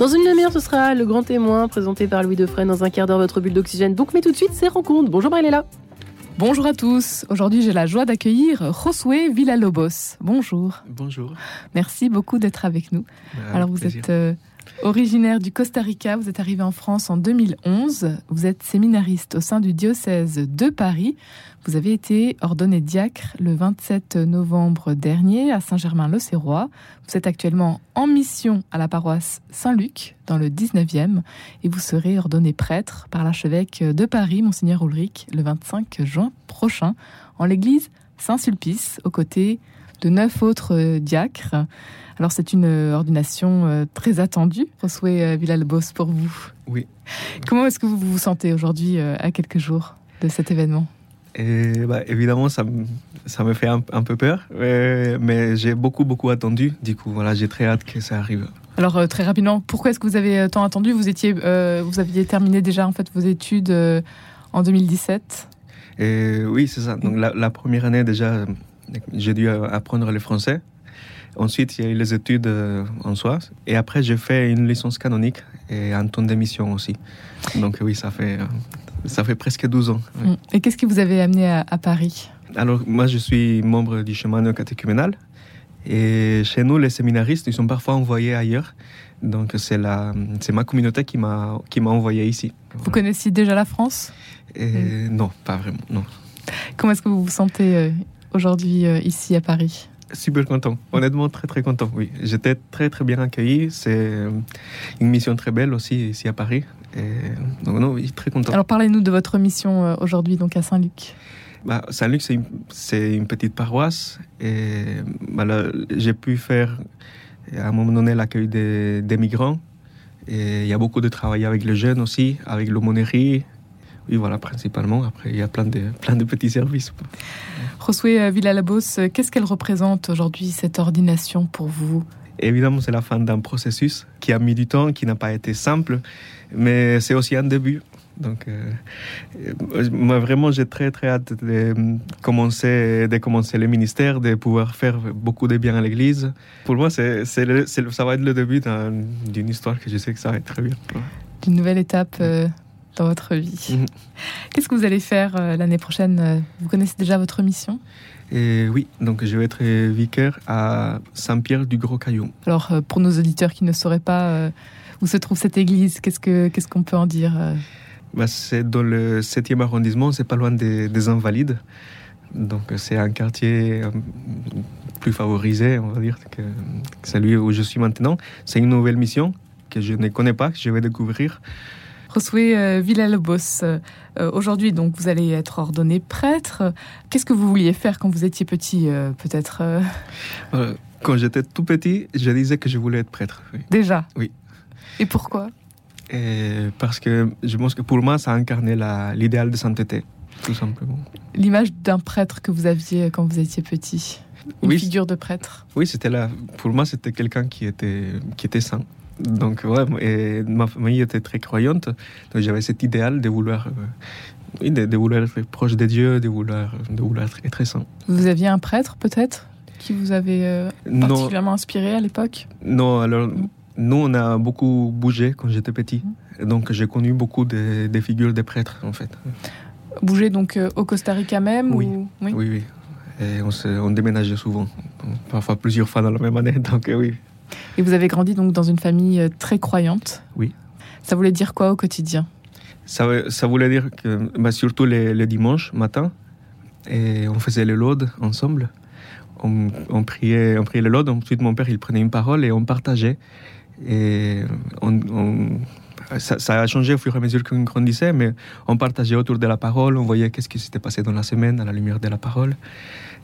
Dans une demi-heure, ce sera le grand témoin présenté par Louis Defresne dans un quart d'heure votre bulle d'oxygène. Donc, mais tout de suite, c'est rencontre. Bonjour Marie-Léla. Bonjour à tous. Aujourd'hui, j'ai la joie d'accueillir Josué Villalobos. Bonjour. Bonjour. Merci beaucoup d'être avec nous. Avec Alors, vous plaisir. êtes euh, originaire du Costa Rica. Vous êtes arrivé en France en 2011. Vous êtes séminariste au sein du diocèse de Paris. Vous avez été ordonné diacre le 27 novembre dernier à Saint-Germain-l'Auxerrois. Vous êtes actuellement en mission à la paroisse Saint-Luc dans le 19e et vous serez ordonné prêtre par l'archevêque de Paris, Monseigneur Ulrich, le 25 juin prochain en l'église Saint-Sulpice aux côtés de neuf autres euh, diacres. Alors c'est une euh, ordination euh, très attendue, Josué Villalobos, pour vous. Oui. Comment est-ce que vous vous sentez aujourd'hui à quelques jours de cet événement? Et, bah, évidemment, ça, me- ça me fait un, un peu peur, mais j'ai beaucoup, beaucoup attendu. Du coup, voilà, j'ai très hâte que ça arrive. Alors très rapidement, pourquoi est-ce que vous avez tant attendu? Vous étiez, euh, vous aviez terminé déjà en fait vos études euh, en 2017. Et oui, c'est ça. Donc, la, la première année, déjà, j'ai dû apprendre le français. Ensuite, il y a eu les études euh, en soi. Et après, j'ai fait une licence canonique et un ton d'émission aussi. Donc, oui, ça fait, euh, ça fait presque 12 ans. oui. Mm. Et qu'est-ce qui vous avait amené à, à Paris? Alors, moi, je suis membre du chemin néo-catéchuménal. Et chez nous, les séminaristes, ils sont parfois envoyés ailleurs. Donc, c'est la, c'est ma communauté qui m'a, envoyé ici. Vous connaissiez déjà la France? Et non, pas vraiment, non. Comment est-ce que vous vous sentez euh, aujourd'hui euh, ici à Paris Super content, honnêtement très très content, oui. J'étais très très bien accueilli, c'est euh, une mission très belle aussi ici à Paris. Et, donc non, oui, très content. Alors parlez-nous de votre mission euh, aujourd'hui donc à Saint-Luc. Bah, Saint-Luc, c'est une, une petite paroisse et bah, j'ai pu faire à un moment donné l'accueil des, des migrants. Et il y a beaucoup de travail avec les jeunes aussi, avec l'aumônerie. Oui, voilà, principalement. Après, il y a plein de, plein de petits services. Josué euh, Villalobos, euh, qu'est-ce qu'elle représente aujourd'hui cette ordination pour vous? Évidemment, c'est la fin d'un processus qui a mis du temps, qui n'a pas été simple, mais c'est aussi un début. Donc, euh, moi, vraiment, j'ai très, très hâte de commencer, de commencer le ministère, de pouvoir faire beaucoup de bien à l'Église. Pour moi, c'est, ça va être le début d'un- d'une histoire que je sais que ça va être très bien. Une nouvelle étape euh, dans votre vie. Mhm. Qu'est-ce que vous allez faire euh, l'année prochaine euh, Vous connaissez déjà votre mission? Et oui, donc je vais être vicaire à Saint-Pierre du Gros Caillou. Alors euh, pour nos auditeurs qui ne sauraient pas euh, où se trouve cette église, qu'est-ce que qu'est-ce qu'on peut en dire euh? Bah, c'est dans le 7e arrondissement, c'est pas loin des, des Invalides. Donc c'est un quartier euh, plus favorisé, on va dire, que, que celui où je suis maintenant. C'est une nouvelle mission que je ne connais pas, que je vais découvrir. Josué euh, Villalobos, euh, euh, aujourd'hui donc vous allez être ordonné prêtre. Qu'est-ce que vous vouliez faire quand vous étiez petit peut-être Quand j'étais tout petit, je disais que je voulais être prêtre. oui. déjà Oui. Et pourquoi Et parce que je pense que pour moi, ça incarnait l'idéal de sainteté, tout simplement. L'image d'un prêtre que vous aviez quand vous étiez petit Une Oui, figure de prêtre Oui, c'était là. Pour moi, c'était quelqu'un qui était, qui était saint. Donc, ouais, et ma famille était très croyante. Donc, j'avais cet idéal de vouloir, euh, de, de vouloir être proche de Dieu, de vouloir, de vouloir être, être saint. Vous aviez un prêtre peut-être qui vous avait euh, Non, particulièrement inspiré à l'époque? Non, alors, nous, on a beaucoup bougé quand j'étais petit. Et Donc, j'ai connu beaucoup de, des figures de prêtres, en fait. Bouger donc euh, au Costa Rica même Oui. ou... Oui, oui. Et on, se, on déménageait souvent, parfois plusieurs fois dans la même année. Donc, euh, oui. Et vous avez grandi donc dans une famille euh, très croyante Oui. Ça voulait dire quoi au quotidien? Ça, ça voulait dire que, bah, surtout les, les dimanches matin, et on faisait les laudes ensemble. On, on priait, on priait les laudes. Ensuite, mon père, il prenait une parole et on partageait. Et on, on- ça, ça a changé au fur et à mesure qu'on grandissait, mais on partageait autour de la parole. On voyait qu'est-ce qui s'était passé dans la semaine à la lumière de la parole.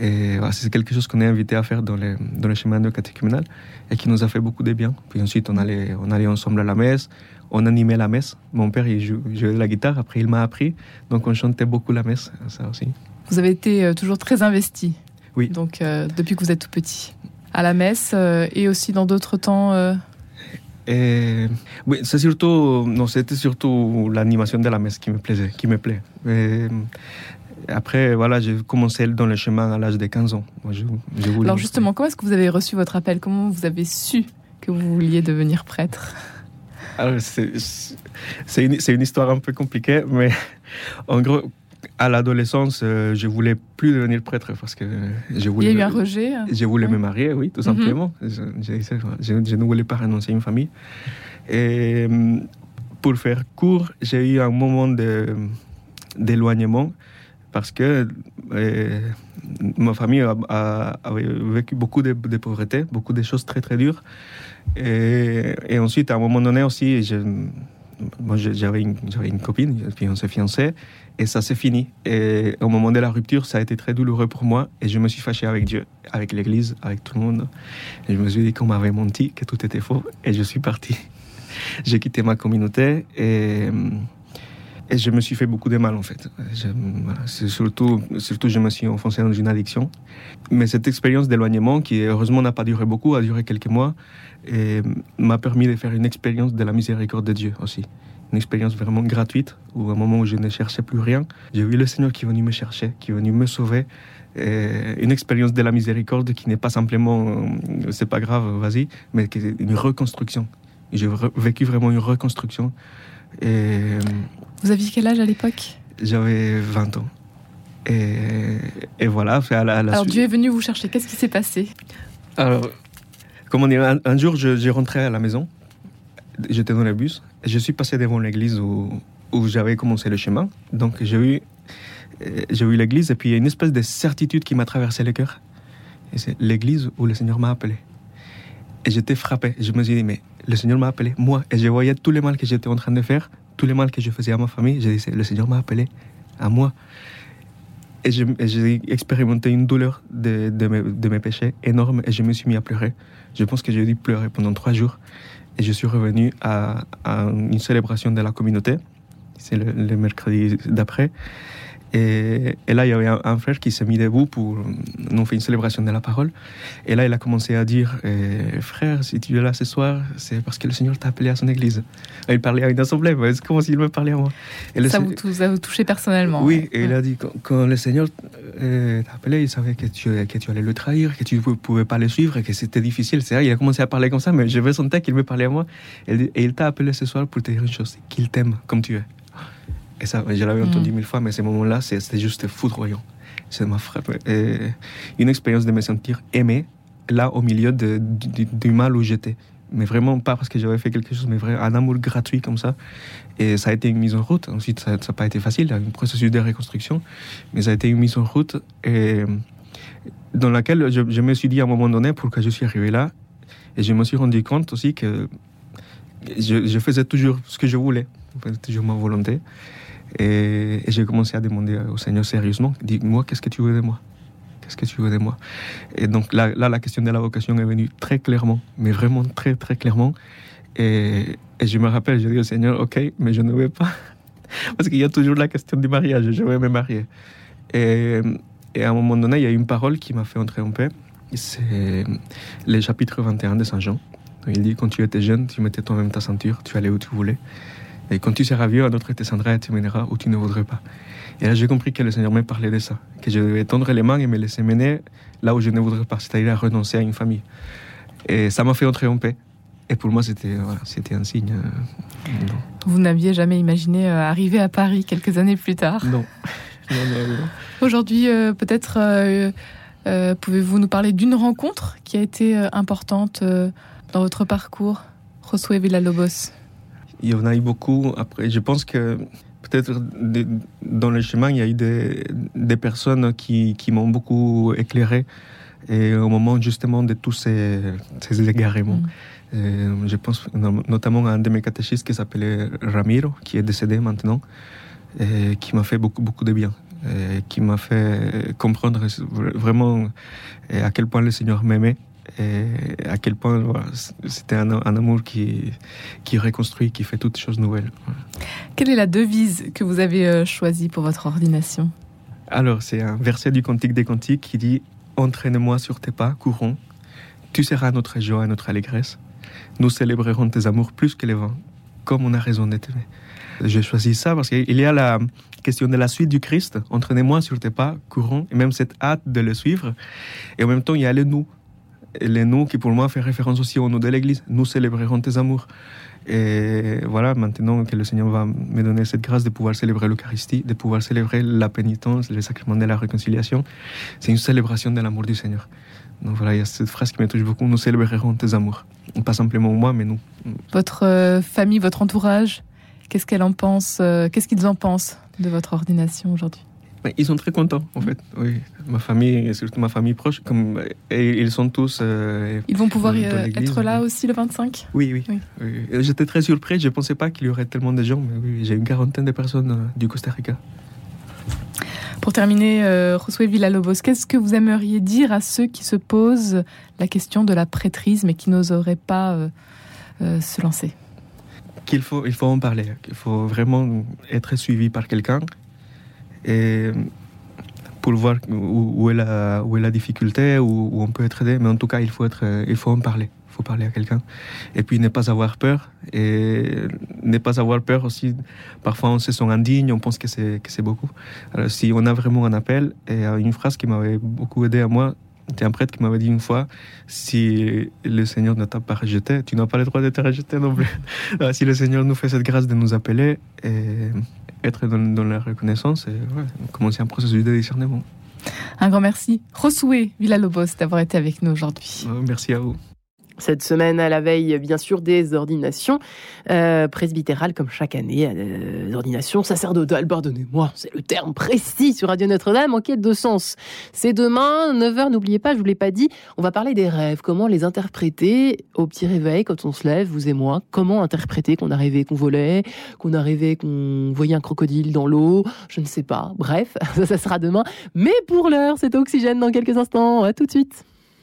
Et voilà, c'est quelque chose qu'on est invité à faire dans le, dans le chemin de catéchuménal et qui nous a fait beaucoup de bien. Puis ensuite, on allait, on allait ensemble à la messe, on animait la messe. Mon père, il jou- jouait de la guitare, après il m'a appris, donc on chantait beaucoup la messe, ça aussi. Vous avez été euh, toujours très investi. Oui. Donc euh, depuis que vous êtes tout petit. À la messe euh, et aussi dans d'autres temps. euh, Et oui, c'est surtout, non, c'était surtout l'animation de la messe qui me plaisait, qui me plaît. Et après, voilà, j'ai commencé dans le chemin à l'âge de 15 ans. Moi, je, je voulais- Alors justement, comment est-ce que vous avez reçu votre appel? Comment vous avez su que vous vouliez devenir prêtre? C'est une, une, histoire un peu compliquée, mais en gros, à l'adolescence, euh, je voulais plus devenir prêtre parce que je voulais. Il y a eu un rejet. Hein. Je voulais me marier, oui, tout simplement. Mhm. je, ne voulais pas renoncer à une famille. Et pour faire court, j'ai eu un moment d'éloignement parce que euh, ma famille a, vécu beaucoup de, pauvreté, beaucoup de choses très très dures. Et, et ensuite, à un moment donné aussi, moi j'avais une, une, copine, puis on s'est fiancé, et ça s'est fini. Et au moment de la rupture, ça a été très douloureux pour moi, et je me suis fâché avec Dieu, avec l'Église, avec tout le monde. Et je me suis dit qu'on m'avait menti, que tout était faux, et je suis parti. J'ai quitté ma communauté, et et je me suis fait beaucoup de mal en fait. surtout, surtout, je me suis enfoncé dans une addiction. Mais cette expérience d'éloignement, qui heureusement n'a pas duré beaucoup, a duré quelques mois, m'a permis de faire une expérience de la miséricorde de Dieu aussi. Une expérience vraiment gratuite, où à un moment où je ne cherchais plus rien, j'ai vu le Seigneur qui est venu me chercher, qui est venu me sauver. Une expérience de la miséricorde qui n'est pas simplement euh, c'est pas grave, vas-y, mais qui est une reconstruction. J'ai vécu vraiment une reconstruction. Et vous aviez quel âge à l'époque? J'avais 20 ans. Et, et voilà. À la, Alors Dieu est venu vous chercher. Qu'est-ce qui s'est passé? Alors, comment dire, un, jour, j'ai rentré à la maison. J'étais dans le bus. Et je suis passé devant l'église où, où j'avais commencé le chemin. Donc j'ai eu, j'ai eu l'église et puis il y a une espèce de certitude qui m'a traversé le cœur. Et c'est l'église où le Seigneur m'a appelé. Et j'étais frappé. Je me suis dit, mais le Seigneur m'a appelé, moi. Et je voyais tous les mal que j'étais en train de faire tous les mal que je faisais à ma famille, je disais, le Seigneur m'a appelé à moi. Et j'ai expérimenté une douleur de, mes, péchés énorme et je me suis mis à pleurer. Je pense que j'ai dû pleurer pendant trois jours. Et je suis revenu à, une célébration de la communauté. C'est le mercredi d'après. Et, là, il y avait un, frère qui s'est mis debout pour nous faire une célébration de la parole. Et là, il a commencé à dire eh, Frère, si tu es là ce soir, c'est parce que le Seigneur t'a appelé à son église. il parlait à une assemblée, c'est comme s'il me parlait à moi. Et ça, vous, touché personnellement Oui, et il a dit quand, le Seigneur euh, t'a appelé, il savait que tu, que tu allais le trahir, que tu ne pouvais pas le suivre, et que c'était difficile. C'est vrai, il a commencé à parler comme ça, mais je sentais qu'il me parlait à moi. Et, et il t'a appelé ce soir pour te dire une chose qu'il t'aime comme tu es. Et ça, je l'avais entendu mm. mille fois, mais ces moments-là, c'était juste foudroyant. Ça m'a frappé. Et une expérience de me sentir aimé, là, au milieu de, du, mal où j'étais. Mais vraiment pas parce que j'avais fait quelque chose, mais vraiment un amour gratuit comme ça. Et ça a été une mise en route. Ensuite, ça n'a pas été facile, il y a un processus de reconstruction, mais ça a été une mise en route et dans laquelle je, je me suis dit à un moment donné pourquoi je suis arrivé là. Et je me suis rendu compte aussi que je, je faisais toujours ce que je voulais, toujours ma volonté. Et, j'ai commencé à demander au Seigneur sérieusement, dis-moi, qu'est-ce que tu veux de moi? Qu'est-ce que tu veux de moi? Et donc là, la question de la vocation est venue très clairement, mais vraiment très, très clairement. Et, je me rappelle, je dis au Seigneur, ok, mais je ne veux pas. Parce qu'il y a toujours la question du mariage, je veux me marier. Et, et à un moment donné, il y a une parole qui m'a fait entrer en paix. C'est le chapitre 21 de Saint Jean. Il dit, quand tu étais jeune, tu mettais toi-même ta ceinture, tu allais où tu voulais. Et quand tu seras vieux, un autre te descendra et te mènera où tu ne voudrais pas. Et là, j'ai compris que le Seigneur me parlait de ça, que je devais tendre les mains et me laisser mener là où je ne voudrais pas, c'est-à-dire renoncer à une famille. Et ça m'a fait entrer en paix. Et pour moi, c'était c'était un signe. Euh, Vous n'aviez jamais imaginé euh, arriver à Paris quelques années plus tard Non. Aujourd'hui, euh, peut-être pouvez-vous nous parler d'une rencontre qui a été importante dans votre parcours, Josué Villalobos? Il y en a eu beaucoup. Après, je pense que peut-être dans le chemin, il y a eu des, des personnes qui, qui m'ont beaucoup éclairé et au moment justement de tous ces, ces égarements. Mm. je pense notamment à un de mes catéchistes qui s'appelait Ramiro, qui est décédé maintenant, et qui m'a fait beaucoup, beaucoup de bien, et qui m'a fait comprendre vraiment à quel point le Seigneur m'aimait et à quel point c'était un, amour qui, qui reconstruit, qui fait toutes choses nouvelles. Quelle est la devise que vous avez euh, choisie pour votre ordination? Alors, c'est un verset du Cantique des Cantiques qui dit Entraîne-moi sur tes pas, courons. Tu seras notre joie et notre allégresse. Nous célébrerons tes amours plus que les vents, comme on a raison d'être. J'ai choisi ça parce qu'il y a la question de la suite du Christ. Entraînez-moi sur tes pas, courons, et même cette hâte de le suivre. Et en même temps, il y a le nous les nous qui pour moi fait référence aussi au nom de l'Église. Nous célébrerons tes amours. Et voilà, maintenant que le Seigneur va me donner cette grâce de pouvoir célébrer l'Eucharistie, de pouvoir célébrer la pénitence, le sacrement de la réconciliation, c'est une célébration de l'amour du Seigneur. Donc voilà, il y a cette phrase qui me touche beaucoup, nous célébrerons tes amours. Pas simplement moi, mais nous. Votre euh, famille, votre entourage, qu'est-ce qu'elle en pense euh, Qu'est-ce qu'ils en pensent de votre ordination aujourd'hui? Ils sont très contents, en fait. Oui, ma famille, et surtout ma famille proche, comme et ils sont tous. Euh, ils vont pouvoir être là aussi le 25 Oui, oui. oui. J'étais très surpris. Je ne pensais pas qu'il y aurait tellement de gens, mais oui, j'ai une quarantaine de personnes euh, du Costa Rica. Pour terminer, euh, Josué Villalobos, qu'est-ce que vous aimeriez dire à ceux qui se posent la question de la prêtrise, mais qui n'oseraient pas euh, se lancer? Qu'il faut, il faut en parler, qu'il faut vraiment être suivi par quelqu'un et pour voir où, est, la, difficulté, où, on peut être aidé. Mais en tout cas, il faut, être, il faut en parler. Il faut parler à quelqu'un. Et puis, ne pas avoir peur. Et ne pas avoir peur aussi. Parfois, on se sent indigne, on pense que c'est, beaucoup. Alors, si on a vraiment un appel, et une phrase qui m'avait beaucoup aidé à moi, c'était un prêtre qui m'avait dit une fois si le Seigneur ne t'a pas rejeté, tu n'as pas le droit de te rejeter non plus. si le Seigneur nous fait cette grâce de nous appeler, et être dans, la reconnaissance et commencer un processus de discernement. Un grand merci. Josué Villalobos d'avoir été avec nous aujourd'hui. Merci à vous. Cette semaine, à la veille, bien sûr, des ordinations euh, presbytérales, comme chaque année, euh, ordinations sacerdotales, pardonnez-moi, c'est le terme précis sur Radio Notre-Dame, en quête de sens. C'est demain, 9h, n'oubliez pas, je vous l'ai pas dit, on va parler des rêves, comment les interpréter au petit réveil, quand on se lève, vous et moi, comment interpréter qu'on a rêvé qu'on volait, qu'on a rêvé qu'on voyait un crocodile dans l'eau, je ne sais pas. Bref, ça, ça sera demain. Mais pour l'heure, c'est Oxygène dans quelques instants. À tout de suite.